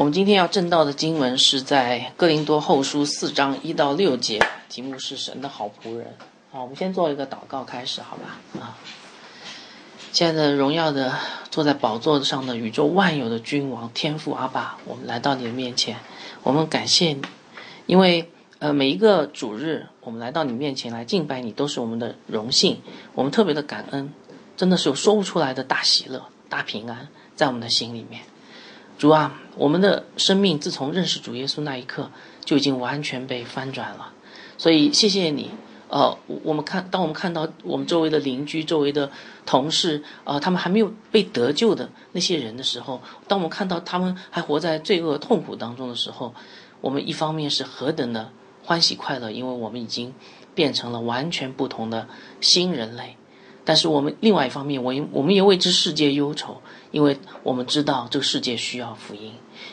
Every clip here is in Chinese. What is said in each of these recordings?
我们今天要正道的经文是在哥林多后书四章一到六节，题目是神的好仆人。好，我们先做一个祷告开始，好吧？啊，亲爱的荣耀的坐在宝座上的宇宙万有的君王天父阿爸，我们来到你的面前，我们感谢你，因为呃每一个主日我们来到你面前来敬拜你，都是我们的荣幸，我们特别的感恩，真的是有说不出来的大喜乐、大平安在我们的心里面。主啊，我们的生命自从认识主耶稣那一刻，就已经完全被翻转了。所以谢谢你。呃，我们看，当我们看到我们周围的邻居、周围的同事，呃，他们还没有被得救的那些人的时候，当我们看到他们还活在罪恶痛苦当中的时候，我们一方面是何等的欢喜快乐，因为我们已经变成了完全不同的新人类。但是我们另外一方面，我也我们也为这世界忧愁，因为我们知道这个世界需要福音。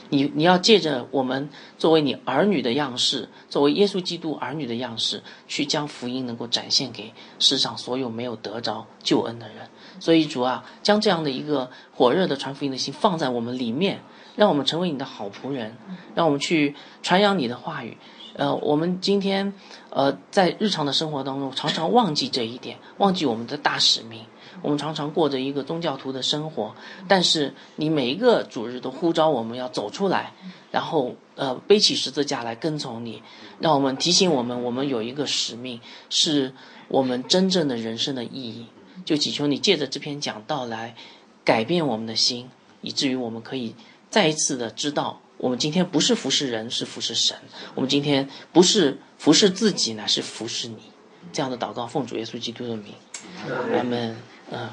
你你要借着我们作为你儿女的样式，作为耶稣基督儿女的样式，去将福音能够展现给世上所有没有得着救恩的人。所以主啊，将这样的一个火热的传福音的心放在我们里面，让我们成为你的好仆人，让我们去传扬你的话语。呃，我们今天，呃，在日常的生活当中，常常忘记这一点，忘记我们的大使命。我们常常过着一个宗教徒的生活，但是你每一个主日都呼召我们要走出来，然后呃，背起十字架来跟从你，让我们提醒我们，我们有一个使命，是我们真正的人生的意义。就祈求你借着这篇讲道来改变我们的心，以至于我们可以再一次的知道。我们今天不是服侍人，是服侍神。我们今天不是服侍自己，乃是服侍你。这样的祷告，奉主耶稣基督的名，阿门。嗯，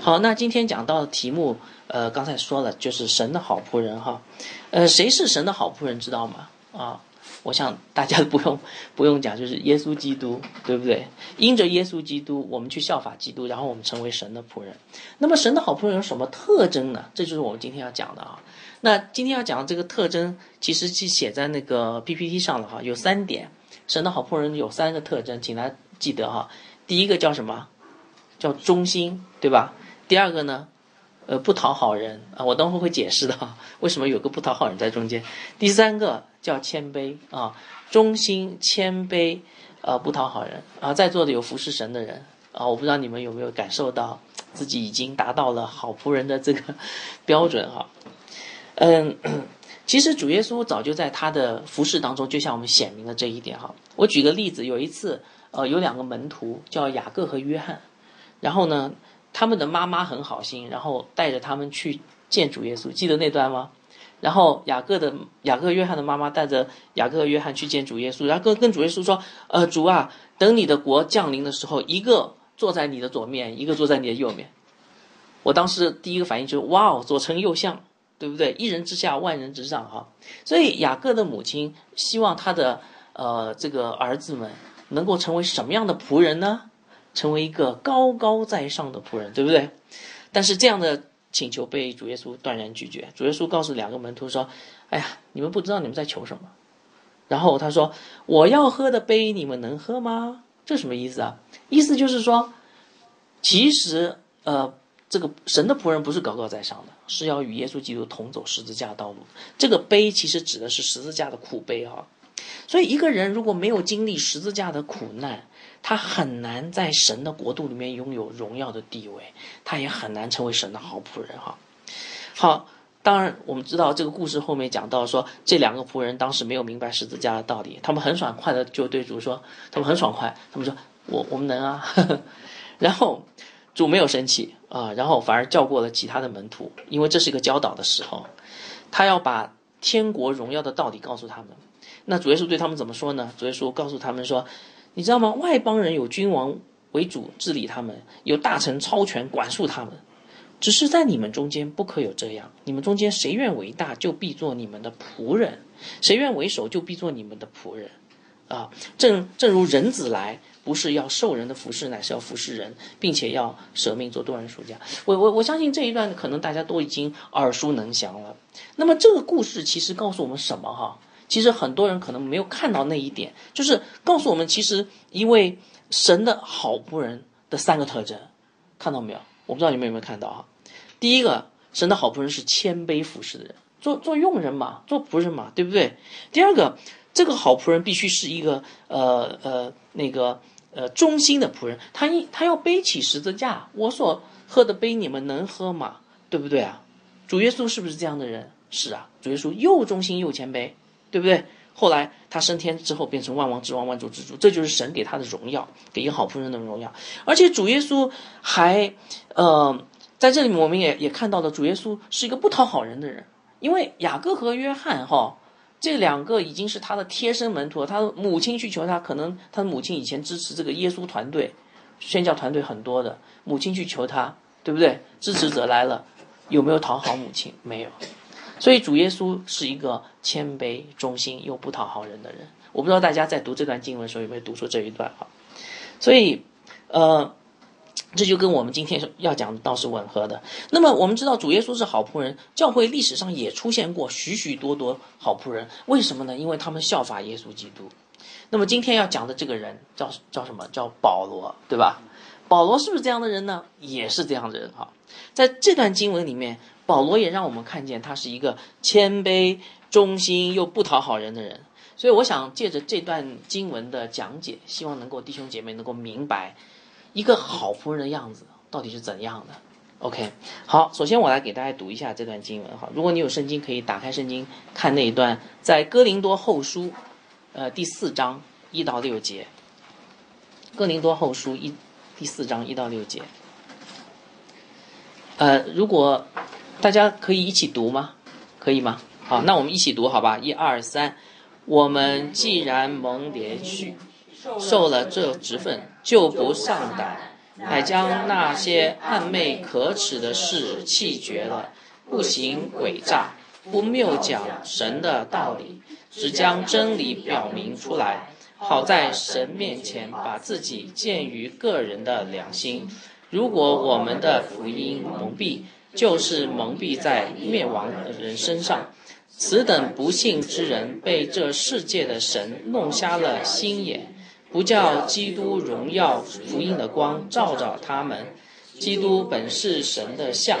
好，那今天讲到的题目，呃，刚才说了，就是神的好仆人哈。呃，谁是神的好仆人，知道吗？啊，我想大家不用 不用讲，就是耶稣基督，对不对？因着耶稣基督，我们去效法基督，然后我们成为神的仆人。那么，神的好仆人有什么特征呢？这就是我们今天要讲的啊。那今天要讲的这个特征，其实是写在那个 PPT 上了哈，有三点。神的好仆人有三个特征，请大家记得哈。第一个叫什么？叫忠心，对吧？第二个呢，呃，不讨好人啊，我等会会解释的哈，为什么有个不讨好人在中间。第三个叫谦卑啊，忠心、谦卑，呃，不讨好人啊。在座的有服侍神的人啊，我不知道你们有没有感受到自己已经达到了好仆人的这个 标准哈。嗯，其实主耶稣早就在他的服饰当中，就向我们显明了这一点哈。我举个例子，有一次，呃，有两个门徒叫雅各和约翰，然后呢，他们的妈妈很好心，然后带着他们去见主耶稣，记得那段吗？然后雅各的雅各约翰的妈妈带着雅各约翰去见主耶稣，然后跟跟主耶稣说：“呃，主啊，等你的国降临的时候，一个坐在你的左面，一个坐在你的右面。”我当时第一个反应就是：“哇哦，左丞右相。”对不对？一人之下，万人之上，哈。所以雅各的母亲希望他的呃这个儿子们能够成为什么样的仆人呢？成为一个高高在上的仆人，对不对？但是这样的请求被主耶稣断然拒绝。主耶稣告诉两个门徒说：“哎呀，你们不知道你们在求什么。”然后他说：“我要喝的杯，你们能喝吗？”这什么意思啊？意思就是说，其实呃。这个神的仆人不是高高在上的，是要与耶稣基督同走十字架道路。这个杯其实指的是十字架的苦悲啊。所以一个人如果没有经历十字架的苦难，他很难在神的国度里面拥有荣耀的地位，他也很难成为神的好仆人哈。好，当然我们知道这个故事后面讲到说，这两个仆人当时没有明白十字架的道理，他们很爽快的就对主说，他们很爽快，他们说我我们能啊，然后。主没有生气啊，然后反而叫过了其他的门徒，因为这是一个教导的时候，他要把天国荣耀的道理告诉他们。那主耶稣对他们怎么说呢？主耶稣告诉他们说：“你知道吗？外邦人有君王为主治理他们，有大臣超权管束他们，只是在你们中间不可有这样。你们中间谁愿为大，就必做你们的仆人；谁愿为首，就必做你们的仆人。啊，正正如人子来。”不是要受人的服侍，乃是要服侍人，并且要舍命做多人属家。我我我相信这一段可能大家都已经耳熟能详了。那么这个故事其实告诉我们什么哈？其实很多人可能没有看到那一点，就是告诉我们，其实一位神的好仆人的三个特征，看到没有？我不知道你们有没有看到哈？第一个，神的好仆人是谦卑服侍的人，做做佣人嘛，做仆人嘛，对不对？第二个，这个好仆人必须是一个呃呃那个呃忠心的仆人，他一他要背起十字架，我所喝的杯你们能喝吗？对不对啊？主耶稣是不是这样的人？是啊，主耶稣又忠心又谦卑，对不对？后来他升天之后变成万王之王、万主之主，这就是神给他的荣耀，给一个好仆人的荣耀。而且主耶稣还呃在这里面我们也也看到了主耶稣是一个不讨好人的人。因为雅各和约翰哈这两个已经是他的贴身门徒，他母亲去求他，可能他的母亲以前支持这个耶稣团队，宣教团队很多的，母亲去求他，对不对？支持者来了，有没有讨好母亲？没有，所以主耶稣是一个谦卑、忠心又不讨好人的人。我不知道大家在读这段经文的时候有没有读出这一段哈？所以，呃。这就跟我们今天要讲的倒是吻合的。那么我们知道主耶稣是好仆人，教会历史上也出现过许许多多好仆人。为什么呢？因为他们效法耶稣基督。那么今天要讲的这个人叫叫什么？叫保罗，对吧？保罗是不是这样的人呢？也是这样的人哈。在这段经文里面，保罗也让我们看见他是一个谦卑、忠心又不讨好人的人。所以我想借着这段经文的讲解，希望能够弟兄姐妹能够明白。一个好仆人的样子到底是怎样的？OK，好，首先我来给大家读一下这段经文哈。如果你有圣经，可以打开圣经看那一段，在哥林多后书，呃，第四章一到六节。哥林多后书一第四章一到六节。呃，如果大家可以一起读吗？可以吗？好，那我们一起读好吧。一二三，我们既然蒙连续。受了这职分，就不上胆，乃将那些暗昧可耻的事弃绝了，不行诡诈，不谬讲神的道理，只将真理表明出来，好在神面前把自己建于个人的良心。如果我们的福音蒙蔽，就是蒙蔽在灭亡的人身上。此等不幸之人，被这世界的神弄瞎了心眼。不叫基督荣耀福音的光照照他们。基督本是神的像，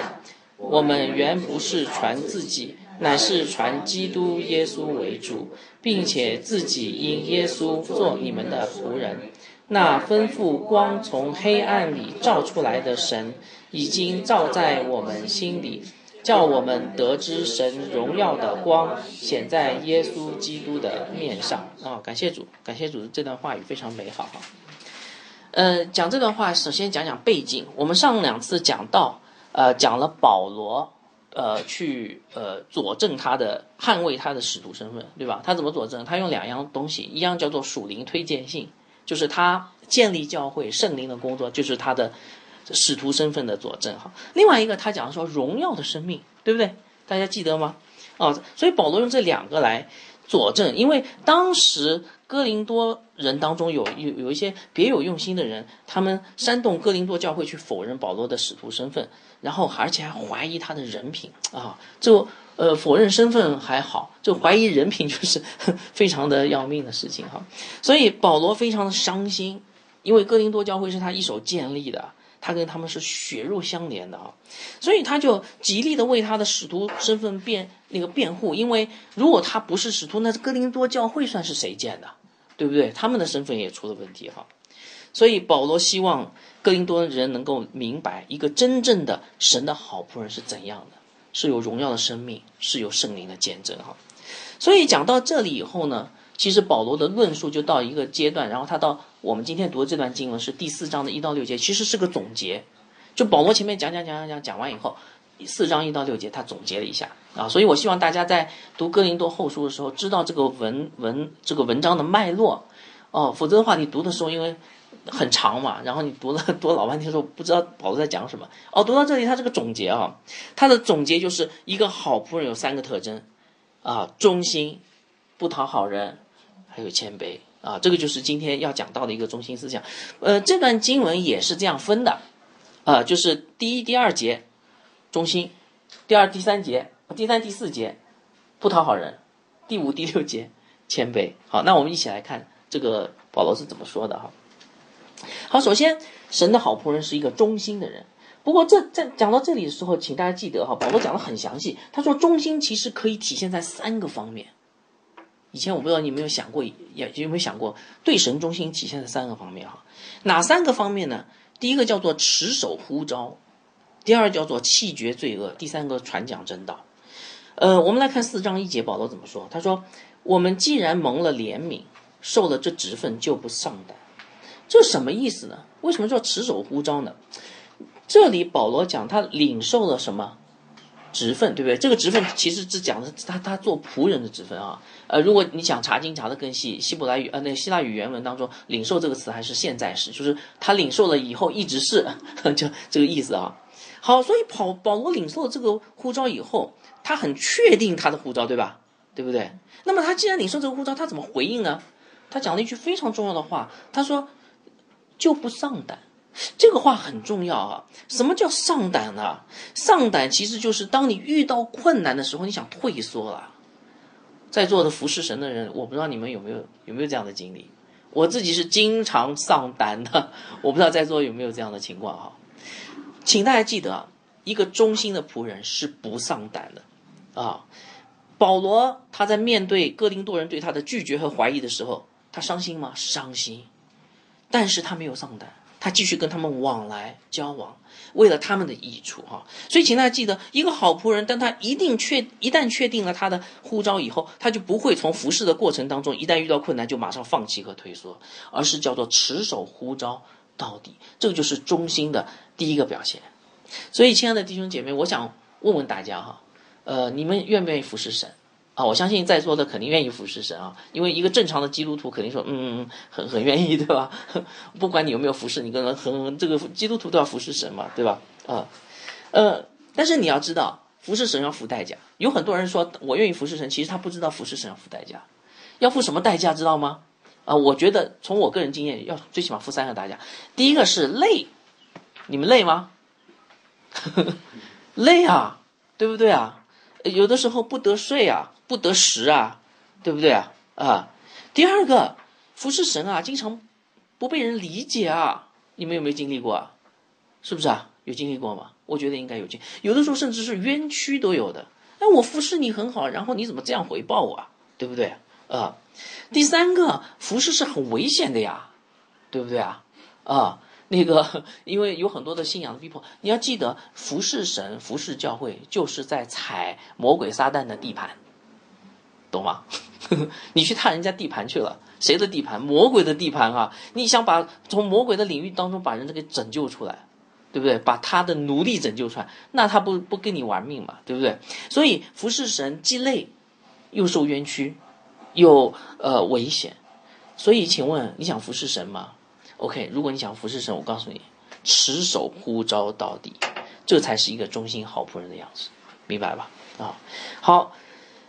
我们原不是传自己，乃是传基督耶稣为主，并且自己因耶稣做你们的仆人。那吩咐光从黑暗里照出来的神，已经照在我们心里。叫我们得知神荣耀的光显在耶稣基督的面上啊！感谢主，感谢主，这段话语非常美好哈。呃，讲这段话，首先讲讲背景。我们上两次讲到，呃，讲了保罗，呃，去呃佐证他的捍卫他的使徒身份，对吧？他怎么佐证？他用两样东西，一样叫做属灵推荐信，就是他建立教会圣灵的工作，就是他的。使徒身份的佐证哈，另外一个他讲说荣耀的生命，对不对？大家记得吗？哦，所以保罗用这两个来佐证，因为当时哥林多人当中有有有一些别有用心的人，他们煽动哥林多教会去否认保罗的使徒身份，然后而且还怀疑他的人品啊，就呃否认身份还好，就怀疑人品就是 非常的要命的事情哈。所以保罗非常的伤心，因为哥林多教会是他一手建立的。他跟他们是血肉相连的啊，所以他就极力的为他的使徒身份辩那个辩护，因为如果他不是使徒，那哥林多教会算是谁建的，对不对？他们的身份也出了问题哈。所以保罗希望哥林多人能够明白，一个真正的神的好仆人是怎样的，是有荣耀的生命，是有圣灵的见证哈。所以讲到这里以后呢。其实保罗的论述就到一个阶段，然后他到我们今天读的这段经文是第四章的一到六节，其实是个总结。就保罗前面讲讲讲讲讲讲完以后，四章一到六节他总结了一下啊，所以我希望大家在读哥林多后书的时候知道这个文文这个文章的脉络哦，否则的话你读的时候因为很长嘛，然后你读了读老半天说不知道保罗在讲什么哦，读到这里他这个总结啊，他的总结就是一个好仆人有三个特征啊，忠心，不讨好人。还有谦卑啊，这个就是今天要讲到的一个中心思想。呃，这段经文也是这样分的，啊，就是第一、第二节忠心，第二、第三节，第三、第四节不讨好人，第五、第六节谦卑。好，那我们一起来看这个保罗是怎么说的哈。好，首先，神的好仆人是一个忠心的人。不过这在讲到这里的时候，请大家记得哈，保罗讲的很详细。他说忠心其实可以体现在三个方面。以前我不知道你有没有想过，也有没有想过对神忠心体现在三个方面哈？哪三个方面呢？第一个叫做持守呼召，第二叫做弃绝罪恶，第三个传讲真道。呃，我们来看四章一节，保罗怎么说？他说：“我们既然蒙了怜悯，受了这职分，就不上胆。”这什么意思呢？为什么叫持守呼召呢？这里保罗讲他领受了什么职分，对不对？这个职分其实只讲的是他他做仆人的职分啊。呃，如果你想查经查的更细，希伯来语呃那希腊语原文当中“领受”这个词还是现在时，就是他领受了以后一直是 就这个意思啊。好，所以保保罗领受了这个呼召以后，他很确定他的呼召，对吧？对不对？那么他既然领受这个呼召，他怎么回应呢？他讲了一句非常重要的话，他说。就不上胆，这个话很重要啊！什么叫上胆呢？上胆其实就是当你遇到困难的时候，你想退缩了。在座的服侍神的人，我不知道你们有没有有没有这样的经历。我自己是经常上胆的，我不知道在座有没有这样的情况哈。请大家记得，一个忠心的仆人是不上胆的啊。保罗他在面对哥林多人对他的拒绝和怀疑的时候，他伤心吗？伤心。但是他没有上胆，他继续跟他们往来交往，为了他们的益处哈。所以，请大家记得，一个好仆人，当他一定确一旦确定了他的呼召以后，他就不会从服侍的过程当中，一旦遇到困难就马上放弃和退缩，而是叫做持守呼召到底。这个就是忠心的第一个表现。所以，亲爱的弟兄姐妹，我想问问大家哈，呃，你们愿不愿意服侍神？啊，我相信在座的肯定愿意服侍神啊，因为一个正常的基督徒肯定说，嗯，很很愿意，对吧？不管你有没有服侍，你跟很这个基督徒都要服侍神嘛，对吧？啊，呃，但是你要知道，服侍神要付代价。有很多人说我愿意服侍神，其实他不知道服侍神要付代价，要付什么代价，知道吗？啊，我觉得从我个人经验，要最起码付三个代价。第一个是累，你们累吗？累啊，对不对啊？有的时候不得睡啊。不得食啊，对不对啊？啊，第二个服侍神啊，经常不被人理解啊，你们有没有经历过啊？是不是啊？有经历过吗？我觉得应该有经，有的时候甚至是冤屈都有的。哎，我服侍你很好，然后你怎么这样回报我啊？对不对？啊，第三个服侍是很危险的呀，对不对啊？啊，那个因为有很多的信仰的逼迫，你要记得服侍神、服侍教会，就是在踩魔鬼撒旦的地盘。懂吗？你去踏人家地盘去了，谁的地盘？魔鬼的地盘啊！你想把从魔鬼的领域当中把人给拯救出来，对不对？把他的奴隶拯救出来，那他不不跟你玩命嘛，对不对？所以服侍神既累，又受冤屈，又呃危险。所以，请问你想服侍神吗？OK，如果你想服侍神，我告诉你，持守呼召到底，这才是一个忠心好仆人的样子，明白吧？啊，好。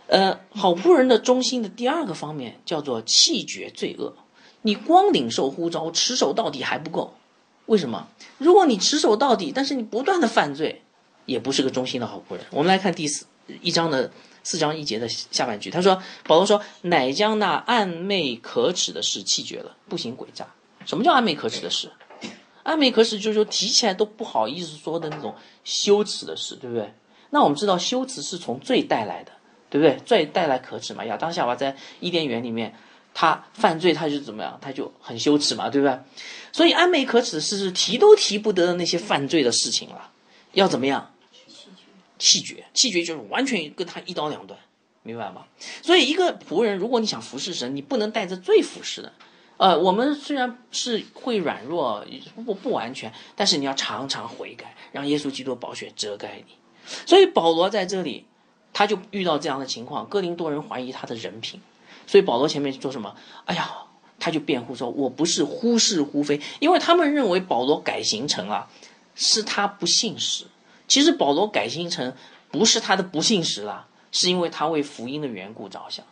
呃，好仆人的忠心的第二个方面叫做弃绝罪恶。你光领受呼召，持守到底还不够。为什么？如果你持守到底，但是你不断的犯罪，也不是个忠心的好仆人。我们来看第四一章的四章一节的下半句，他说：“保罗说，乃将那暗昧可耻的事弃绝了，不行诡诈。什么叫暗昧可耻的事？暗昧可耻就是说提起来都不好意思说的那种羞耻的事，对不对？那我们知道羞耻是从罪带来的。”对不对？罪带来可耻嘛？亚当夏娃在伊甸园里面，他犯罪，他就怎么样？他就很羞耻嘛，对不对？所以，安美可耻的事是提都提不得的那些犯罪的事情了。要怎么样？气绝，气绝就是完全跟他一刀两断，明白吗？所以，一个仆人，如果你想服侍神，你不能带着罪服侍的。呃，我们虽然是会软弱，不不完全，但是你要常常悔改，让耶稣基督宝血遮盖你。所以，保罗在这里。他就遇到这样的情况，哥林多人怀疑他的人品，所以保罗前面说什么？哎呀，他就辩护说：“我不是忽是忽非，因为他们认为保罗改行程啊，是他不信实。其实保罗改行程不是他的不信实啦，是因为他为福音的缘故着想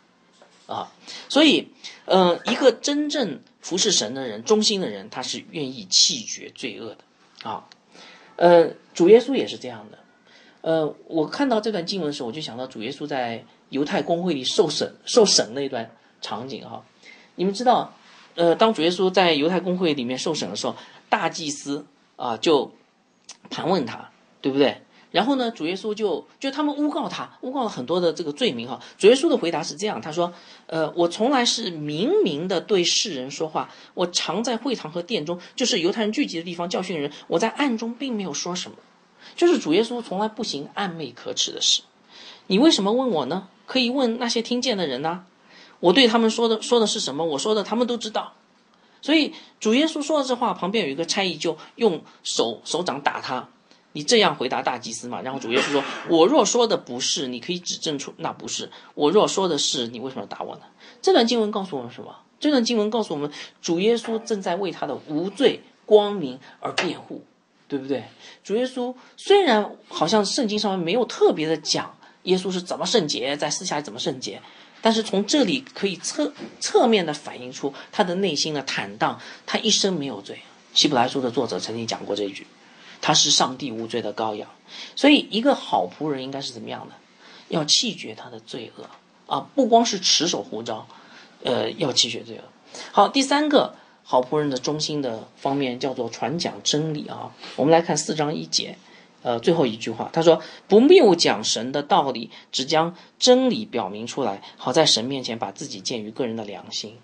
啊。所以，嗯，一个真正服侍神的人、忠心的人，他是愿意弃绝罪恶的啊。呃，主耶稣也是这样的。”呃，我看到这段经文的时候，我就想到主耶稣在犹太公会里受审受审那段场景哈。你们知道，呃，当主耶稣在犹太公会里面受审的时候，大祭司啊就盘问他，对不对？然后呢，主耶稣就就他们诬告他，诬告了很多的这个罪名哈。主耶稣的回答是这样，他说：“呃，我从来是明明的对世人说话，我常在会堂和殿中，就是犹太人聚集的地方教训人。我在暗中并没有说什么，就是主耶稣从来不行暧昧可耻的事。你为什么问我呢？可以问那些听见的人呢。我对他们说的说的是什么？我说的他们都知道。所以主耶稣说了这话，旁边有一个差役就用手手掌打他。”你这样回答大祭司嘛？然后主耶稣说：“我若说的不是，你可以指证出那不是；我若说的是，你为什么要打我呢？”这段经文告诉我们什么？这段经文告诉我们，主耶稣正在为他的无罪光明而辩护，对不对？主耶稣虽然好像圣经上面没有特别的讲耶稣是怎么圣洁，在私下怎么圣洁，但是从这里可以侧侧面的反映出他的内心的坦荡，他一生没有罪。希伯来书的作者曾经讲过这一句。他是上帝无罪的羔羊，所以一个好仆人应该是怎么样的？要弃绝他的罪恶啊！不光是持守护照，呃，要弃绝罪恶。好，第三个好仆人的中心的方面叫做传讲真理啊。我们来看四章一节，呃，最后一句话，他说：“不谬讲神的道理，只将真理表明出来，好在神面前把自己鉴于个人的良心。”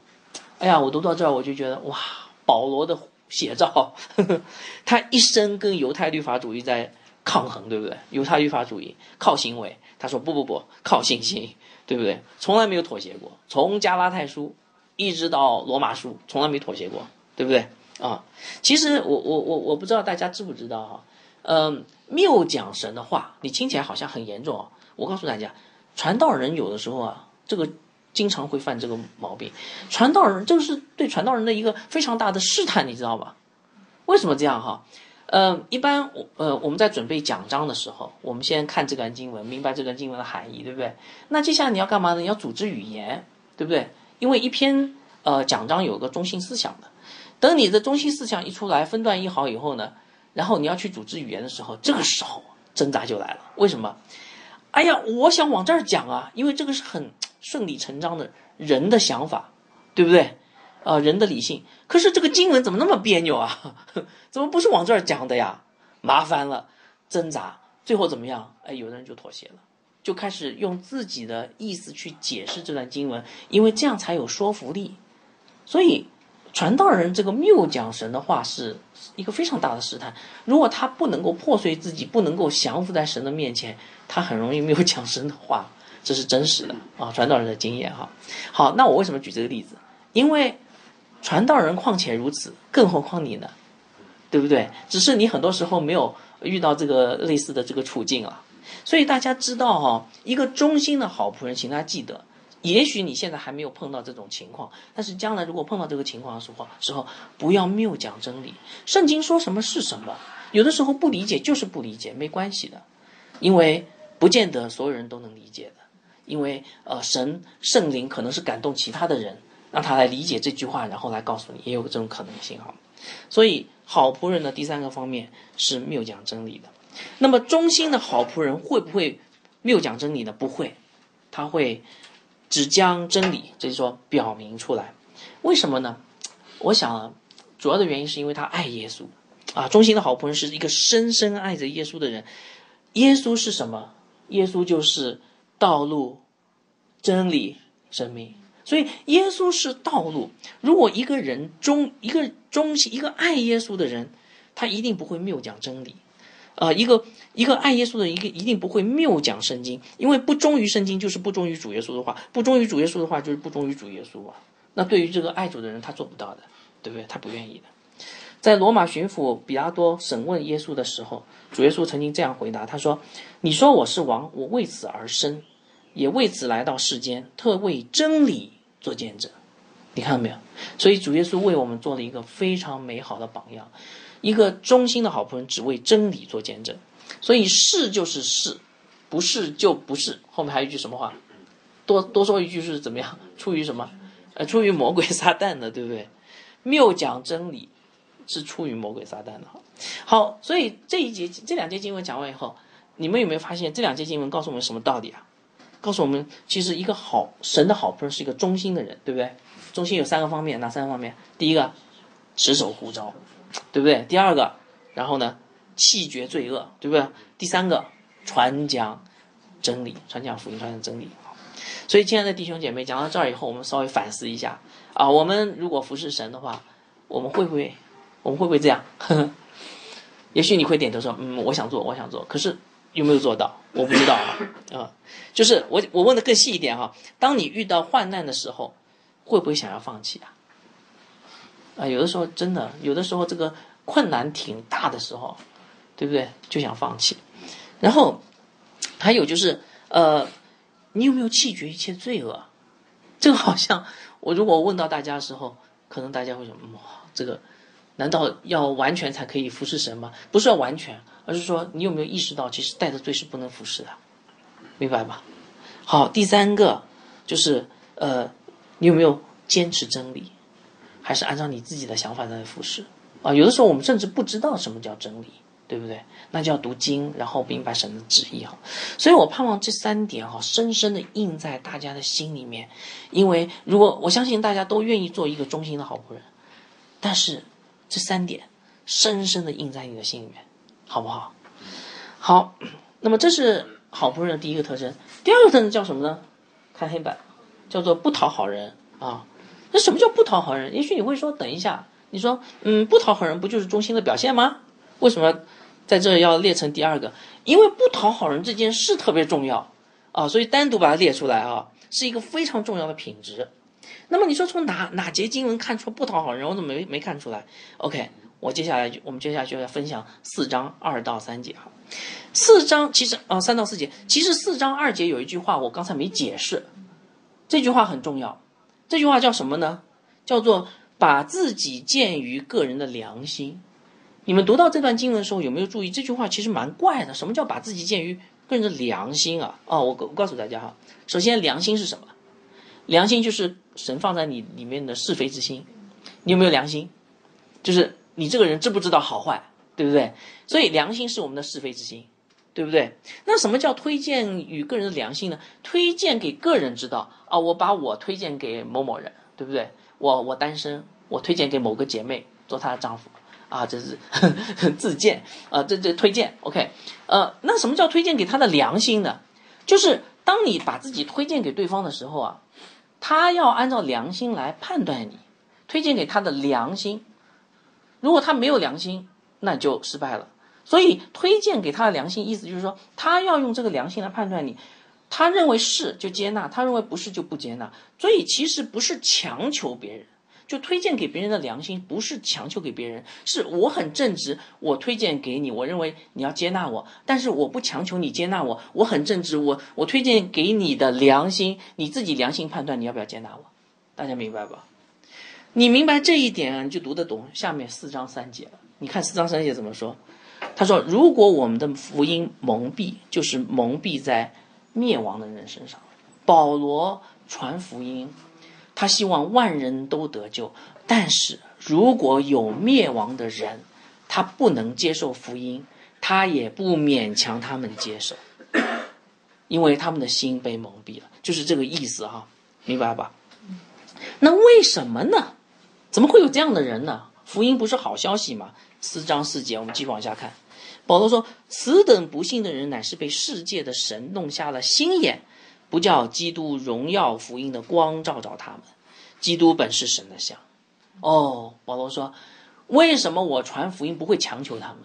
哎呀，我读到这儿我就觉得哇，保罗的。写照呵呵，他一生跟犹太律法主义在抗衡，对不对？犹太律法主义靠行为，他说不不不，靠信心，对不对？从来没有妥协过，从加拉太书一直到罗马书，从来没妥协过，对不对？啊，其实我我我我不知道大家知不知道哈，嗯，谬讲神的话，你听起来好像很严重啊。我告诉大家，传道人有的时候啊，这个。经常会犯这个毛病，传道人这个是对传道人的一个非常大的试探，你知道吧？为什么这样哈？呃，一般我呃我们在准备讲章的时候，我们先看这段经文，明白这段经文的含义，对不对？那接下来你要干嘛呢？你要组织语言，对不对？因为一篇呃讲章有个中心思想的，等你的中心思想一出来，分段一好以后呢，然后你要去组织语言的时候，这个时候挣扎就来了。为什么？哎呀，我想往这儿讲啊，因为这个是很。顺理成章的人的想法，对不对？啊，人的理性。可是这个经文怎么那么别扭啊？怎么不是往这儿讲的呀？麻烦了，挣扎，最后怎么样？哎，有的人就妥协了，就开始用自己的意思去解释这段经文，因为这样才有说服力。所以，传道人这个谬讲神的话是一个非常大的试探。如果他不能够破碎自己，不能够降服在神的面前，他很容易没有讲神的话。这是真实的啊，传道人的经验哈。好，那我为什么举这个例子？因为传道人况且如此，更何况你呢？对不对？只是你很多时候没有遇到这个类似的这个处境啊。所以大家知道哈，一个忠心的好仆人，请大家记得，也许你现在还没有碰到这种情况，但是将来如果碰到这个情况的时候，时候不要谬讲真理。圣经说什么是什么，有的时候不理解就是不理解，没关系的，因为不见得所有人都能理解。因为呃，神圣灵可能是感动其他的人，让他来理解这句话，然后来告诉你，也有这种可能性哈。所以好仆人的第三个方面是谬讲真理的。那么忠心的好仆人会不会谬讲真理呢？不会，他会只将真理，就是说表明出来。为什么呢？我想主要的原因是因为他爱耶稣啊。忠心的好仆人是一个深深爱着耶稣的人。耶稣是什么？耶稣就是。道路、真理、生命，所以耶稣是道路。如果一个人忠、一个忠心、一个爱耶稣的人，他一定不会谬讲真理。呃，一个一个爱耶稣的一个一定不会谬讲圣经，因为不忠于圣经就是不忠于主耶稣的话，不忠于主耶稣的话就是不忠于主耶稣啊。那对于这个爱主的人，他做不到的，对不对？他不愿意的。在罗马巡抚比拉多审问耶稣的时候，主耶稣曾经这样回答：“他说，你说我是王，我为此而生，也为此来到世间，特为真理做见证。你看到没有？所以主耶稣为我们做了一个非常美好的榜样，一个忠心的好仆人，只为真理做见证。所以是就是是，不是就不是。后面还有一句什么话？多多说一句是怎么样？出于什么？呃，出于魔鬼撒旦的，对不对？谬讲真理。”是出于魔鬼撒旦的，好，所以这一节这两节经文讲完以后，你们有没有发现这两节经文告诉我们什么道理啊？告诉我们，其实一个好神的好仆人是一个忠心的人，对不对？忠心有三个方面，哪三个方面？第一个，持守护照，对不对？第二个，然后呢，弃绝罪恶，对不对？第三个，传讲真理，传讲福音，传讲真理。所以，亲爱的弟兄姐妹，讲到这儿以后，我们稍微反思一下啊，我们如果服侍神的话，我们会不会，我们会不会这样？呵 呵也许你会点头说，嗯，我想做，我想做，可是有没有做到？我不知道啊。啊，就是我我问的更细一点哈，当你遇到患难的时候，会不会想要放弃啊？啊，有的时候真的，有的时候这个困难挺大的时候，对不对？就想放弃。然后还有就是，呃，你有没有弃绝一切罪恶？这个好像我如果问到大家的时候，可能大家会说，哇，这个难道要完全才可以服侍神吗？不是要完全，而是说你有没有意识到，其实带着罪是不能服侍的，明白吧？好，第三个就是，呃，你有没有坚持真理？还是按照你自己的想法在服侍啊？有的时候我们甚至不知道什么叫真理，对不对？那就要读经，然后明白神的旨意哈。所以我盼望这三点哈，深深的印在大家的心里面。因为如果我相信大家都愿意做一个忠心的好仆人，但是这三点深深的印在你的心里面，好不好？好，那么这是好仆人的第一个特征。第二个特征叫什么呢？看黑板，叫做不讨好人啊。那什么叫不讨好人？也许你会说，等一下，你说，嗯，不讨好人不就是忠心的表现吗？为什么在这要列成第二个？因为不讨好人这件事特别重要啊，所以单独把它列出来啊，是一个非常重要的品质。那么你说从哪哪节经文看出不讨好人？我怎么没没看出来？OK，我接下来就我们接下来就要分享四章二到三节哈。四章其实啊三到四节，其实四章二节有一句话我刚才没解释，这句话很重要。这句话叫什么呢？叫做把自己建于个人的良心。你们读到这段经文的时候，有没有注意这句话其实蛮怪的？什么叫把自己建于个人的良心啊？哦，我我告诉大家哈，首先良心是什么？良心就是神放在你里面的是非之心。你有没有良心？就是你这个人知不知道好坏，对不对？所以良心是我们的是非之心。对不对？那什么叫推荐与个人的良心呢？推荐给个人知道啊，我把我推荐给某某人，对不对？我我单身，我推荐给某个姐妹做她的丈夫啊，这是 自荐啊，这这推荐 OK。呃，那什么叫推荐给他的良心呢？就是当你把自己推荐给对方的时候啊，他要按照良心来判断你，推荐给他的良心。如果他没有良心，那就失败了。所以推荐给他的良心，意思就是说，他要用这个良心来判断你，他认为是就接纳，他认为不是就不接纳。所以其实不是强求别人，就推荐给别人的良心不是强求给别人，是我很正直，我推荐给你，我认为你要接纳我，但是我不强求你接纳我，我很正直，我我推荐给你的良心，你自己良心判断你要不要接纳我，大家明白吧？你明白这一点，你就读得懂下面四章三节了。你看四章三节怎么说？他说：“如果我们的福音蒙蔽，就是蒙蔽在灭亡的人身上。保罗传福音，他希望万人都得救。但是如果有灭亡的人，他不能接受福音，他也不勉强他们接受，因为他们的心被蒙蔽了。就是这个意思哈，明白吧？那为什么呢？怎么会有这样的人呢？福音不是好消息吗？”四章四节，我们继续往下看。保罗说：“此等不幸的人，乃是被世界的神弄瞎了心眼，不叫基督荣耀福音的光照照他们。基督本是神的像。”哦，保罗说：“为什么我传福音不会强求他们？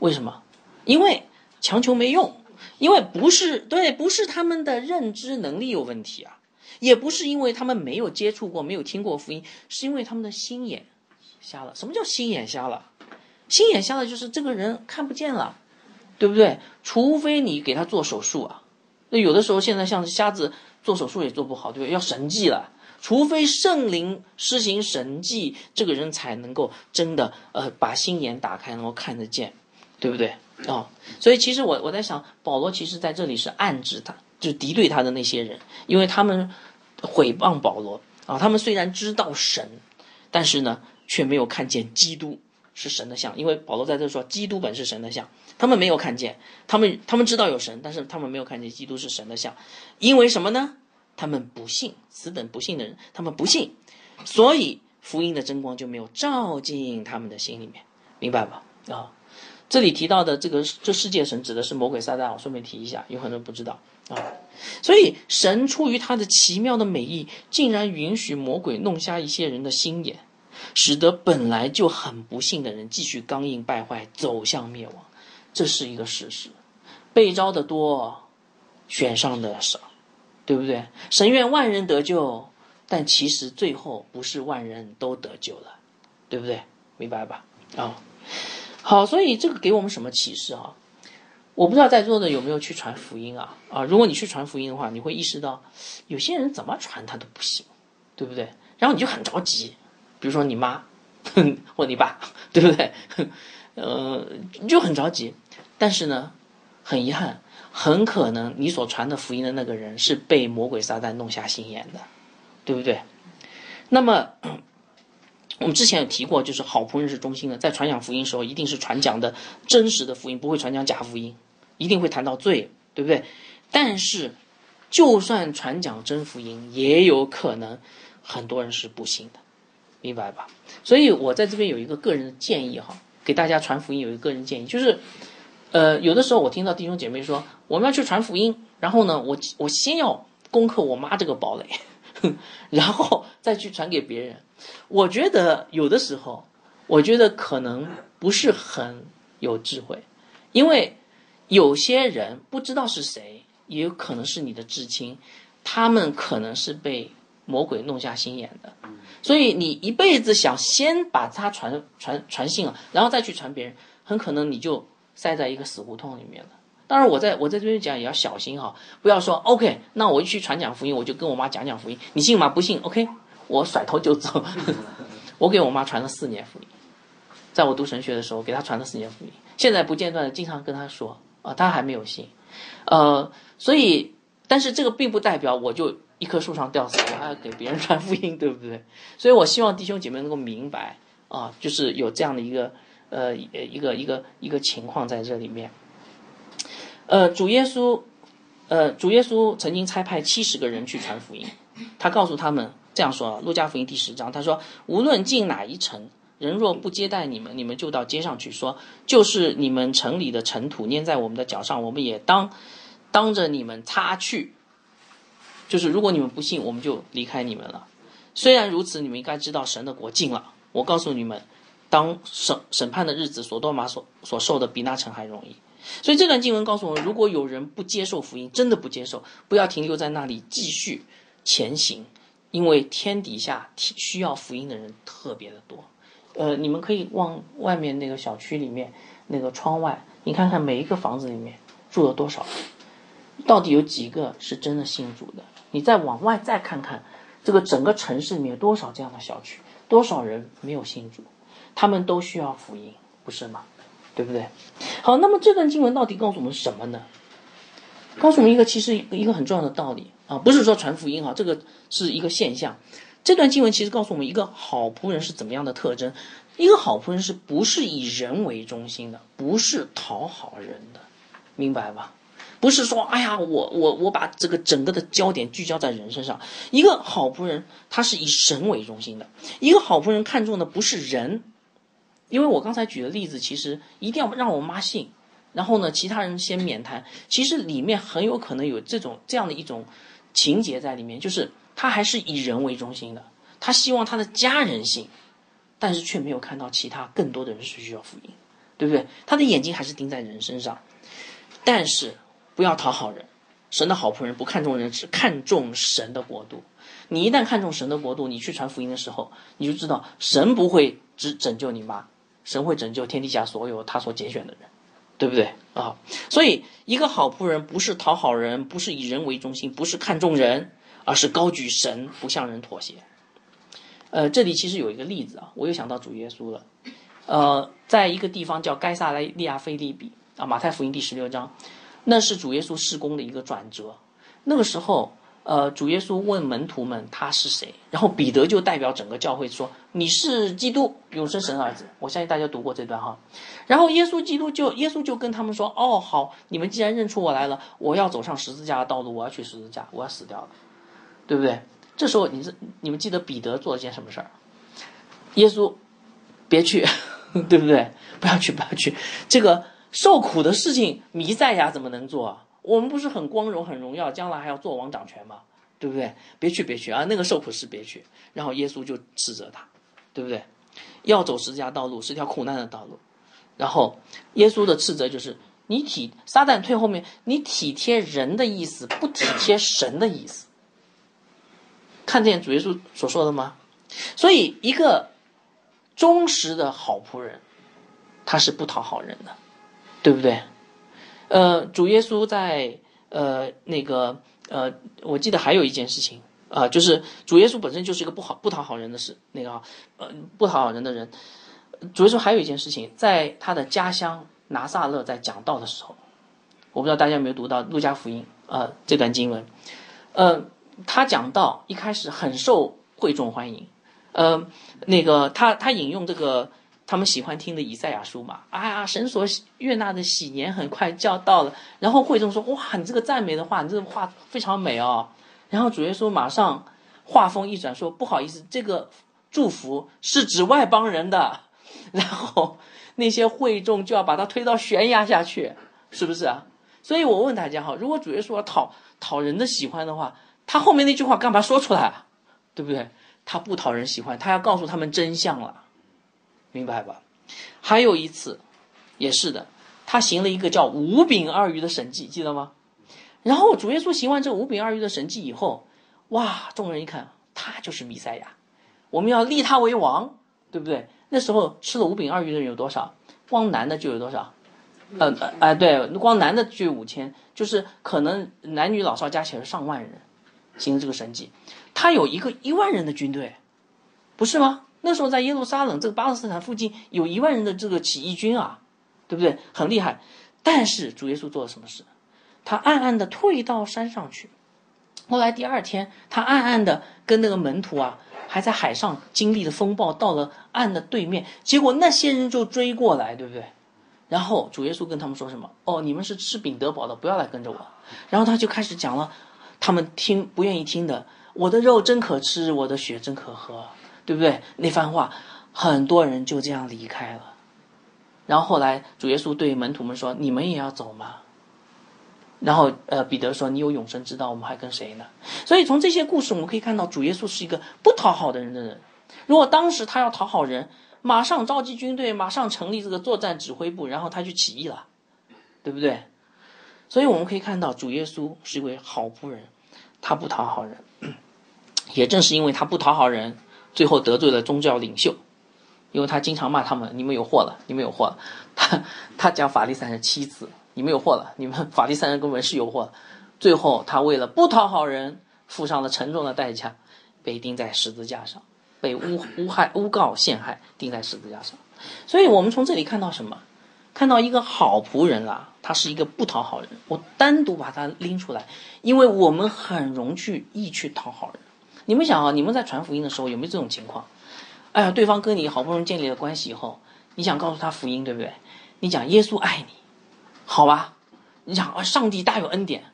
为什么？因为强求没用，因为不是对，不是他们的认知能力有问题啊，也不是因为他们没有接触过、没有听过福音，是因为他们的心眼瞎了。什么叫心眼瞎了？”心眼瞎了，就是这个人看不见了，对不对？除非你给他做手术啊，那有的时候现在像瞎子做手术也做不好，对不对？要神迹了，除非圣灵施行神迹，这个人才能够真的呃把心眼打开，能够看得见，对不对？啊，所以其实我我在想，保罗其实在这里是暗指他，就是敌对他的那些人，因为他们毁谤保罗啊，他们虽然知道神，但是呢却没有看见基督。是神的像，因为保罗在这说，基督本是神的像，他们没有看见，他们他们知道有神，但是他们没有看见基督是神的像，因为什么呢？他们不信，此等不信的人，他们不信，所以福音的真光就没有照进他们的心里面，明白吧？啊，这里提到的这个这世界神指的是魔鬼撒旦，我顺便提一下，有很多人不知道啊。所以神出于他的奇妙的美意，竟然允许魔鬼弄瞎一些人的心眼，使得本来就很不幸的人继续刚硬败坏，走向灭亡。这是一个事实。被招的多，选上的少，对不对？神愿万人得救，但其实最后不是万人都得救了，对不对？明白吧？啊，好，所以这个给我们什么启示啊？我不知道在座的有没有去传福音啊？啊，如果你去传福音的话，你会意识到有些人怎么传他都不行，对不对？然后你就很着急，比如说你妈 或你爸，对不对？呃，就很着急，但是呢？很遗憾，很可能你所传的福音的那个人是被魔鬼撒旦弄瞎心眼的，对不对？那么 我们之前有提过，就是好仆人是中心的，在传讲福音的时候，一定是传讲的真实的福音，不会传讲假福音，一定会谈到罪，对不对？但是，就算传讲真福音，也有可能很多人是不信的，明白吧？所以我在这边有一个个人的建议哈，给大家传福音有一个个人建议，就是。呃，有的时候我听到弟兄姐妹说我们要去传福音，然后呢，我我先要攻克我妈这个堡垒，然后再去传给别人。我觉得有的时候，我觉得可能不是很有智慧，因为有些人不知道是谁，也有可能是你的至亲，他们可能是被魔鬼弄下心眼的，所以你一辈子想先把他传传传信了，然后再去传别人，很可能你就。塞在一个死胡同里面了。当然，我在我在这边讲也要小心哈，不要说 OK，那我一去传讲福音，我就跟我妈讲讲福音，你信吗？不信 OK，我甩头就走。我给我妈传了四年福音，在我读神学的时候给她传了四年福音，现在不间断的经常跟她说啊，她还没有信，呃，所以，但是这个并不代表我就一棵树上吊死，我还要给别人传福音，对不对？所以我希望弟兄姐妹能够明白啊，就是有这样的一个。呃，一个一个一个情况在这里面。呃，主耶稣，呃，主耶稣曾经差派七十个人去传福音，他告诉他们这样说：《路加福音》第十章，他说：“无论进哪一城，人若不接待你们，你们就到街上去说，就是你们城里的尘土粘在我们的脚上，我们也当当着你们擦去。就是如果你们不信，我们就离开你们了。虽然如此，你们应该知道神的国近了。我告诉你们。”当审审判的日子，所多玛所所受的比那城还容易。所以这段经文告诉我们，如果有人不接受福音，真的不接受，不要停留在那里，继续前行，因为天底下需要福音的人特别的多。呃，你们可以往外面那个小区里面那个窗外，你看看每一个房子里面住了多少人，到底有几个是真的信主的？你再往外再看看，这个整个城市里面有多少这样的小区，多少人没有信主？他们都需要福音，不是吗？对不对？好，那么这段经文到底告诉我们什么呢？告诉我们一个其实一个很重要的道理啊，不是说传福音啊，这个是一个现象。这段经文其实告诉我们一个好仆人是怎么样的特征。一个好仆人是不是以人为中心的？不是讨好人的，明白吧？不是说，哎呀，我我我把这个整个的焦点聚焦在人身上。一个好仆人他是以神为中心的。一个好仆人看重的不是人。因为我刚才举的例子，其实一定要让我妈信，然后呢，其他人先免谈。其实里面很有可能有这种这样的一种情节在里面，就是他还是以人为中心的，他希望他的家人信，但是却没有看到其他更多的人是需要福音，对不对？他的眼睛还是盯在人身上。但是不要讨好人，神的好仆人不看重人，只看重神的国度。你一旦看重神的国度，你去传福音的时候，你就知道神不会只拯救你妈。神会拯救天底下所有他所拣选的人，对不对啊？所以，一个好仆人不是讨好人，不是以人为中心，不是看重人，而是高举神，不向人妥协。呃，这里其实有一个例子啊，我又想到主耶稣了。呃，在一个地方叫该萨利亚菲利比啊，马太福音第十六章，那是主耶稣施工的一个转折。那个时候。呃，主耶稣问门徒们他是谁，然后彼得就代表整个教会说你是基督，永生神儿子。我相信大家读过这段哈。然后耶稣基督就耶稣就跟他们说，哦好，你们既然认出我来了，我要走上十字架的道路，我要去十字架，我要死掉了，对不对？这时候你是你们记得彼得做了件什么事儿？耶稣，别去，对不对？不要去，不要去。这个受苦的事情，弥赛亚怎么能做啊？我们不是很光荣、很荣耀，将来还要做王掌权吗？对不对？别去，别去啊！那个受苦是别去。然后耶稣就斥责他，对不对？要走十字架道路是条苦难的道路。然后耶稣的斥责就是：你体撒旦退后面，你体贴人的意思，不体贴神的意思。看见主耶稣所说的吗？所以一个忠实的好仆人，他是不讨好人的，对不对？呃，主耶稣在呃那个呃，我记得还有一件事情啊，就是主耶稣本身就是一个不好不讨好人的事，那个呃不讨好人的人。主耶稣还有一件事情，在他的家乡拿撒勒在讲道的时候，我不知道大家有没有读到路加福音啊这段经文，呃。他讲到一开始很受会众欢迎，呃，那个他他引用这个他们喜欢听的以赛亚书嘛，啊，神所悦纳的喜年很快就要到了，然后会众说，哇，你这个赞美的话，你这个话非常美哦，然后主耶稣马上话锋一转说，不好意思，这个祝福是指外邦人的，然后那些会众就要把他推到悬崖下去，是不是啊？所以我问大家哈，如果主耶稣要讨讨人的喜欢的话。他后面那句话干嘛说出来，对不对？他不讨人喜欢，他要告诉他们真相了，明白吧？还有一次，也是的，他行了一个叫五饼二鱼的神迹，记得吗？然后主耶稣行完这五饼二鱼的神迹以后，哇，众人一看，他就是弥赛亚，我们要立他为王，对不对？那时候吃了五饼二鱼的人有多少？光男的就有多少？呃，哎，对，光男的就有五千，就是可能男女老少加起来上万人。行这个神迹，他有一个一万人的军队，不是吗？那时候在耶路撒冷这个巴勒斯坦附近有一万人的这个起义军啊，对不对？很厉害。但是主耶稣做了什么事？他暗暗的退到山上去。后来第二天，他暗暗的跟那个门徒啊，还在海上经历了风暴，到了岸的对面。结果那些人就追过来，对不对？然后主耶稣跟他们说什么？哦，你们是吃饼得饱的，不要来跟着我。然后他就开始讲了。他们听不愿意听的，我的肉真可吃，我的血真可喝，对不对？那番话，很多人就这样离开了。然后后来主耶稣对门徒们说：“你们也要走吗？”然后呃，彼得说：“你有永生之道，我们还跟谁呢？”所以从这些故事我们可以看到，主耶稣是一个不讨好的人的人。如果当时他要讨好人，马上召集军队，马上成立这个作战指挥部，然后他去起义了，对不对？所以我们可以看到，主耶稣是一位好仆人。他不讨好人，也正是因为他不讨好人，最后得罪了宗教领袖，因为他经常骂他们：“你们有祸了，你们有祸了。”他他讲法利赛人七次：“你们有祸了，你们法利赛人跟文士有祸了。”最后他为了不讨好人，付上了沉重的代价，被钉在十字架上，被诬诬害、诬告、陷害，钉在十字架上。所以我们从这里看到什么？看到一个好仆人啦，他是一个不讨好人。我单独把他拎出来，因为我们很容易去讨好人。你们想啊，你们在传福音的时候有没有这种情况？哎呀，对方跟你好不容易建立了关系以后，你想告诉他福音，对不对？你讲耶稣爱你，好吧？你想啊，上帝大有恩典，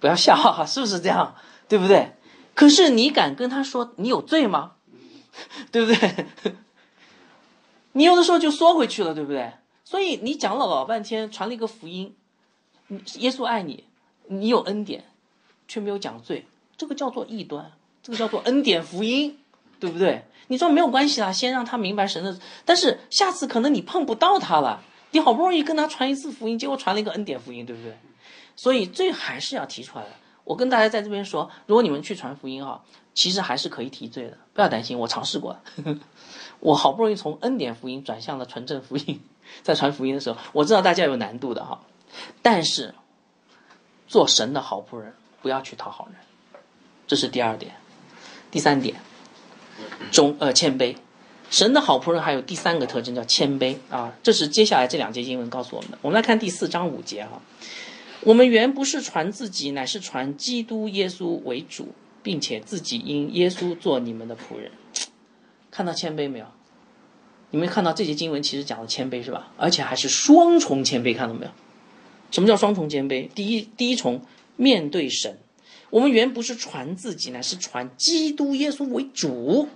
不要笑，哈，是不是这样？对不对？可是你敢跟他说你有罪吗？对不对？你有的时候就缩回去了，对不对？所以你讲了老半天，传了一个福音，耶稣爱你，你有恩典，却没有讲罪，这个叫做异端，这个叫做恩典福音，对不对？你说没有关系啦，先让他明白神的，但是下次可能你碰不到他了，你好不容易跟他传一次福音，结果传了一个恩典福音，对不对？所以这还是要提出来的。我跟大家在这边说，如果你们去传福音啊，其实还是可以提罪的，不要担心，我尝试过了，我好不容易从恩典福音转向了纯正福音。在传福音的时候，我知道大家有难度的哈，但是做神的好仆人不要去讨好人，这是第二点。第三点，忠呃谦卑，神的好仆人还有第三个特征叫谦卑啊，这是接下来这两节经文告诉我们的。我们来看第四章五节哈，我们原不是传自己，乃是传基督耶稣为主，并且自己因耶稣做你们的仆人。看到谦卑没有？你们看到这些经文，其实讲了谦卑是吧？而且还是双重谦卑，看到没有？什么叫双重谦卑？第一，第一重面对神，我们原不是传自己，乃是传基督耶稣为主。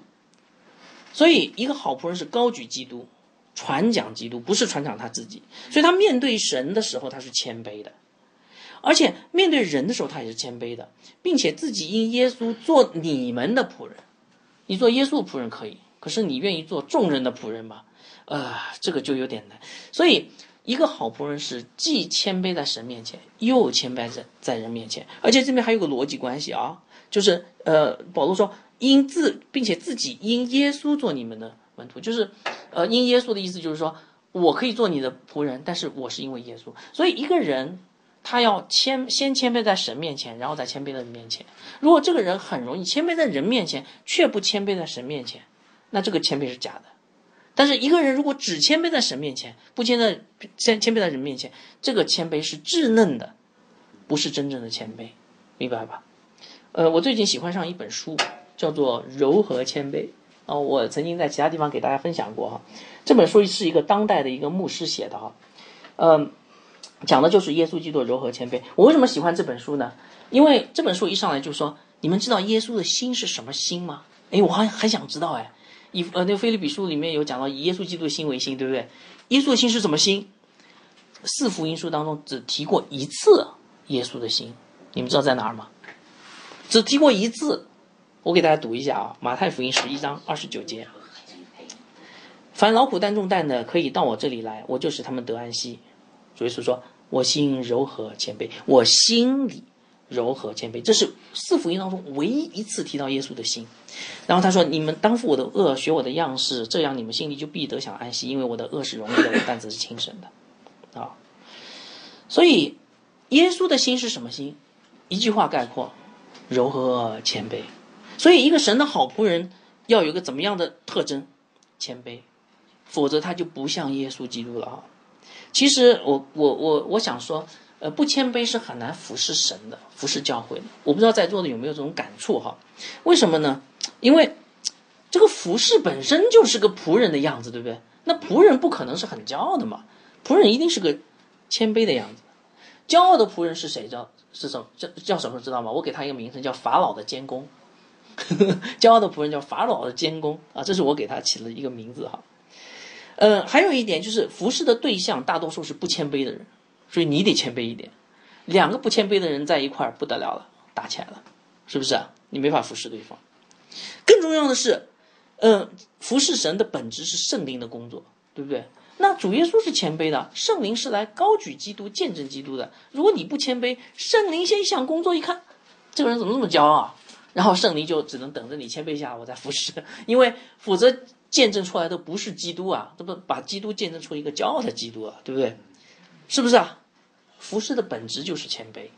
所以，一个好仆人是高举基督，传讲基督，不是传讲他自己。所以他面对神的时候，他是谦卑的，而且面对人的时候，他也是谦卑的，并且自己因耶稣做你们的仆人。你做耶稣仆人可以，可是你愿意做众人的仆人吗？呃，这个就有点难。所以，一个好仆人是既谦卑在神面前，又谦卑在在人面前。而且这边还有个逻辑关系啊，就是呃，保罗说因自，并且自己因耶稣做你们的门徒，就是呃，因耶稣的意思就是说我可以做你的仆人，但是我是因为耶稣。所以一个人他要谦先谦卑在神面前，然后再谦卑在人面前。如果这个人很容易谦卑在人面前，却不谦卑在神面前，那这个谦卑是假的。但是一个人如果只谦卑在神面前，不谦在谦谦卑在人面前，这个谦卑是稚嫩的，不是真正的谦卑，明白吧？呃，我最近喜欢上一本书，叫做《柔和谦卑》哦，我曾经在其他地方给大家分享过哈。这本书是一个当代的一个牧师写的哈，嗯，讲的就是耶稣基督柔和谦卑。我为什么喜欢这本书呢？因为这本书一上来就说，你们知道耶稣的心是什么心吗？哎，我还很想知道哎。以呃，那个菲利比书里面有讲到以耶稣基督的心为心，对不对？耶稣的心是什么心？四福音书当中只提过一次耶稣的心，你们知道在哪儿吗？只提过一次，我给大家读一下啊，《马太福音》十一章二十九节：凡劳苦担重担的，可以到我这里来，我就使他们得安息。主耶稣说：“我心柔和谦卑，我心里。”柔和谦卑，这是四福音当中唯一一次提到耶稣的心。然后他说：“你们当负我的恶，学我的样式，这样你们心里就必得享安息，因为我的恶是容易的，我担子是轻省的。”啊，所以耶稣的心是什么心？一句话概括：柔和谦卑。所以一个神的好仆人要有个怎么样的特征？谦卑，否则他就不像耶稣基督了啊。其实我我我我想说。呃，不谦卑是很难服侍神的，服侍教会的。我不知道在座的有没有这种感触哈？为什么呢？因为这个服侍本身就是个仆人的样子，对不对？那仆人不可能是很骄傲的嘛，仆人一定是个谦卑的样子。骄傲的仆人是谁？叫是什叫叫什么？知道吗？我给他一个名称，叫法老的监工。骄傲的仆人叫法老的监工啊，这是我给他起了一个名字哈。呃，还有一点就是服侍的对象大多数是不谦卑的人。所以你得谦卑一点，两个不谦卑的人在一块儿不得了了，打起来了，是不是啊？你没法服侍对方。更重要的是，嗯，服侍神的本质是圣灵的工作，对不对？那主耶稣是谦卑的，圣灵是来高举基督、见证基督的。如果你不谦卑，圣灵先想工作，一看这个人怎么这么骄傲，然后圣灵就只能等着你谦卑一下，我再服侍，因为否则见证出来的不是基督啊，这不把基督见证出一个骄傲的基督啊，对不对？是不是啊？服侍的本质就是谦卑，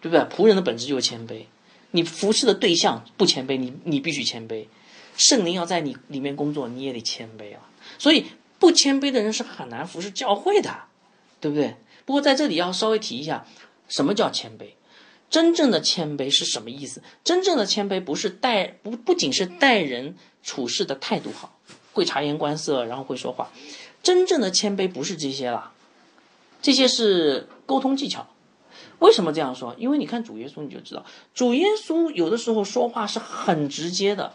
对不对？仆人的本质就是谦卑。你服侍的对象不谦卑，你你必须谦卑。圣灵要在你里面工作，你也得谦卑啊。所以不谦卑的人是很难服侍教会的，对不对？不过在这里要稍微提一下，什么叫谦卑？真正的谦卑是什么意思？真正的谦卑不是待不不仅是待人处事的态度好，会察言观色，然后会说话。真正的谦卑不是这些了。这些是沟通技巧，为什么这样说？因为你看主耶稣，你就知道，主耶稣有的时候说话是很直接的，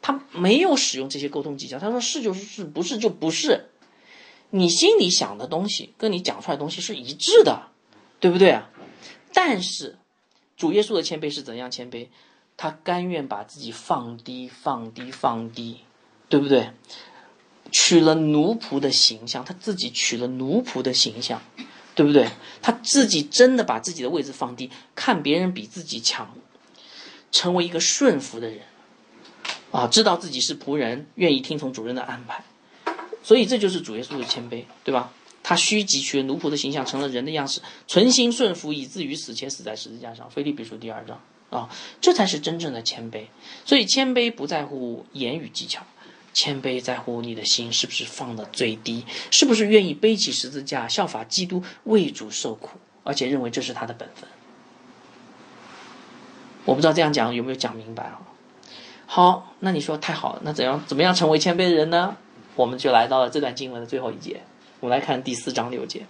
他没有使用这些沟通技巧。他说是就是是，不是就不是。你心里想的东西跟你讲出来的东西是一致的，对不对啊？但是主耶稣的谦卑是怎样谦卑？他甘愿把自己放低，放低，放低，对不对？取了奴仆的形象，他自己取了奴仆的形象，对不对？他自己真的把自己的位置放低，看别人比自己强，成为一个顺服的人，啊，知道自己是仆人，愿意听从主人的安排，所以这就是主耶稣的谦卑，对吧？他虚己取了奴仆的形象，成了人的样式，存心顺服，以至于死，且死在十字架上。腓立比书第二章啊，这才是真正的谦卑。所以谦卑不在乎言语技巧。谦卑在乎你的心是不是放的最低，是不是愿意背起十字架效法基督为主受苦，而且认为这是他的本分。我不知道这样讲有没有讲明白啊？好，那你说太好了，那怎样怎么样成为谦卑的人呢？我们就来到了这段经文的最后一节，我们来看第四章六节。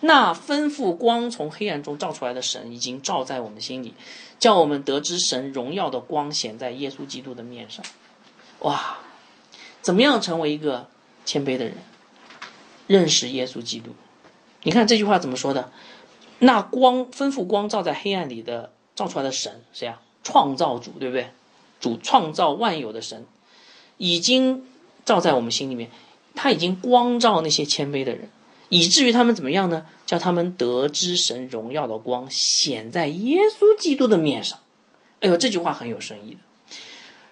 那吩咐光从黑暗中照出来的神，已经照在我们心里，叫我们得知神荣耀的光显在耶稣基督的面上。哇！怎么样成为一个谦卑的人？认识耶稣基督。你看这句话怎么说的？那光吩咐光照在黑暗里的照出来的神，谁啊？创造主，对不对？主创造万有的神，已经照在我们心里面，他已经光照那些谦卑的人，以至于他们怎么样呢？叫他们得知神荣耀的光显在耶稣基督的面上。哎呦，这句话很有深意的。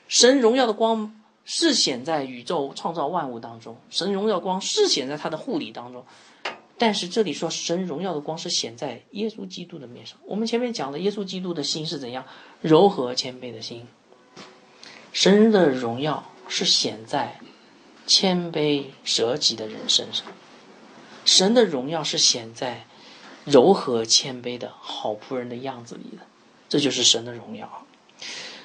神荣耀的光是显在宇宙创造万物当中，神荣耀光是显在他的护理当中。但是这里说神荣耀的光是显在耶稣基督的面上。我们前面讲的耶稣基督的心是怎样柔和谦卑的心。神的荣耀是显在谦卑舍己的人身上。神的荣耀是显在柔和谦卑的好仆人的样子里的。这就是神的荣耀。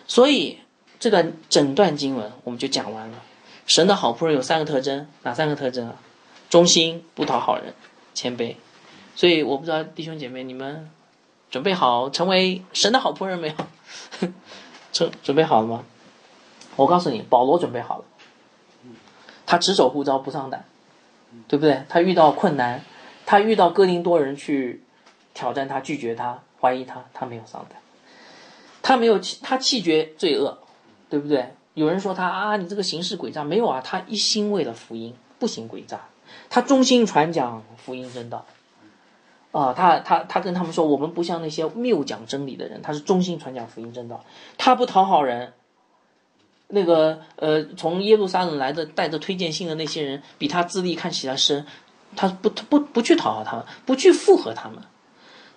所以这段整段经文我们就讲完了。神的好仆人有三个特征，哪三个特征啊？忠心，不讨好人。谦卑，所以我不知道弟兄姐妹你们准备好成为神的好仆人没有？准准备好了吗？我告诉你，保罗准备好了。他只手护招不上胆，对不对？他遇到困难，他遇到哥林多人去挑战他、拒绝他、怀疑他，他没有上胆。他没有，他弃绝罪恶，对不对？有人说他啊，你这个行事诡诈，没有啊，他一心为了福音，不行诡诈。他忠心传讲福音真道，啊，他他他跟他们说，我们不像那些谬讲真理的人，他是忠心传讲福音真道，他不讨好人。那个呃，从耶路撒冷来的带着推荐信的那些人，比他资历看起来深，他不他不不去讨好他们，不去附和他们。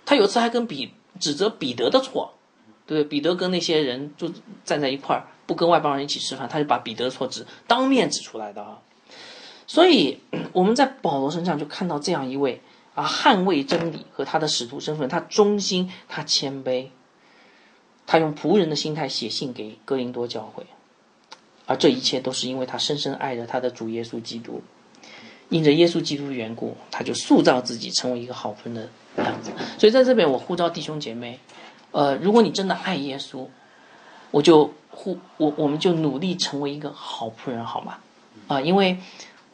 他有次还跟彼指责彼得的错，对彼得跟那些人就站在一块儿，不跟外邦人一起吃饭，他就把彼得的错指当面指出来的啊。所以 我们在保罗身上就看到这样一位啊，捍卫真理和他的使徒身份，他忠心，他谦卑，他用仆人的心态写信给哥林多教会，而这一切都是因为他深深爱着他的主耶稣基督，因着耶稣基督的缘故，他就塑造自己成为一个好仆人的样子。所以在这边，我呼召弟兄姐妹，呃，如果你真的爱耶稣，我就呼我我们就努力成为一个好仆人，好吗？啊，因为。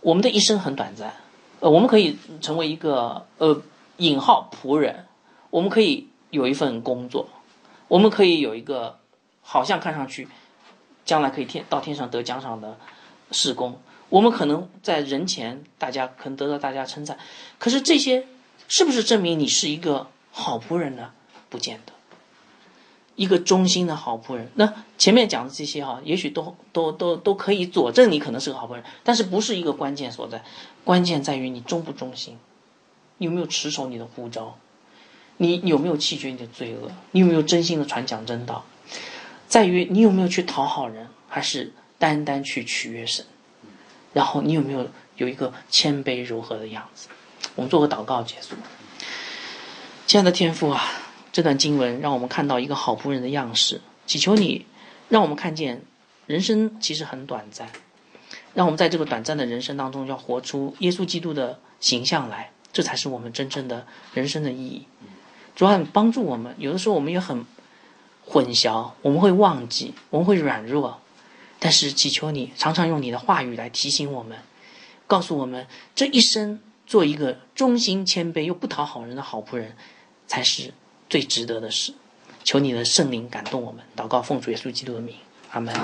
我们的一生很短暂，呃，我们可以成为一个呃引号仆人，我们可以有一份工作，我们可以有一个好像看上去将来可以天到天上得奖赏的事工，我们可能在人前大家可能得到大家称赞，可是这些是不是证明你是一个好仆人呢？不见得。一个忠心的好仆人，那前面讲的这些哈，也许都都都都可以佐证你可能是个好仆人，但是不是一个关键所在，关键在于你忠不忠心，你有没有持守你的呼召，你有没有弃绝你的罪恶，你有没有真心的传讲真道，在于你有没有去讨好人，还是单单去取悦神，然后你有没有有一个谦卑柔和的样子？我们做个祷告结束，亲爱的天父啊。这段经文让我们看到一个好仆人的样式，祈求你让我们看见人生其实很短暂，让我们在这个短暂的人生当中要活出耶稣基督的形象来，这才是我们真正的人生的意义。主啊帮助我们，有的时候我们也很混淆，我们会忘记，我们会软弱，但是祈求你常常用你的话语来提醒我们，告诉我们这一生做一个忠心谦卑又不讨好人的好仆人，才是。最值得的是，求你的圣灵感动我们，祷告奉主耶稣基督的名，阿门。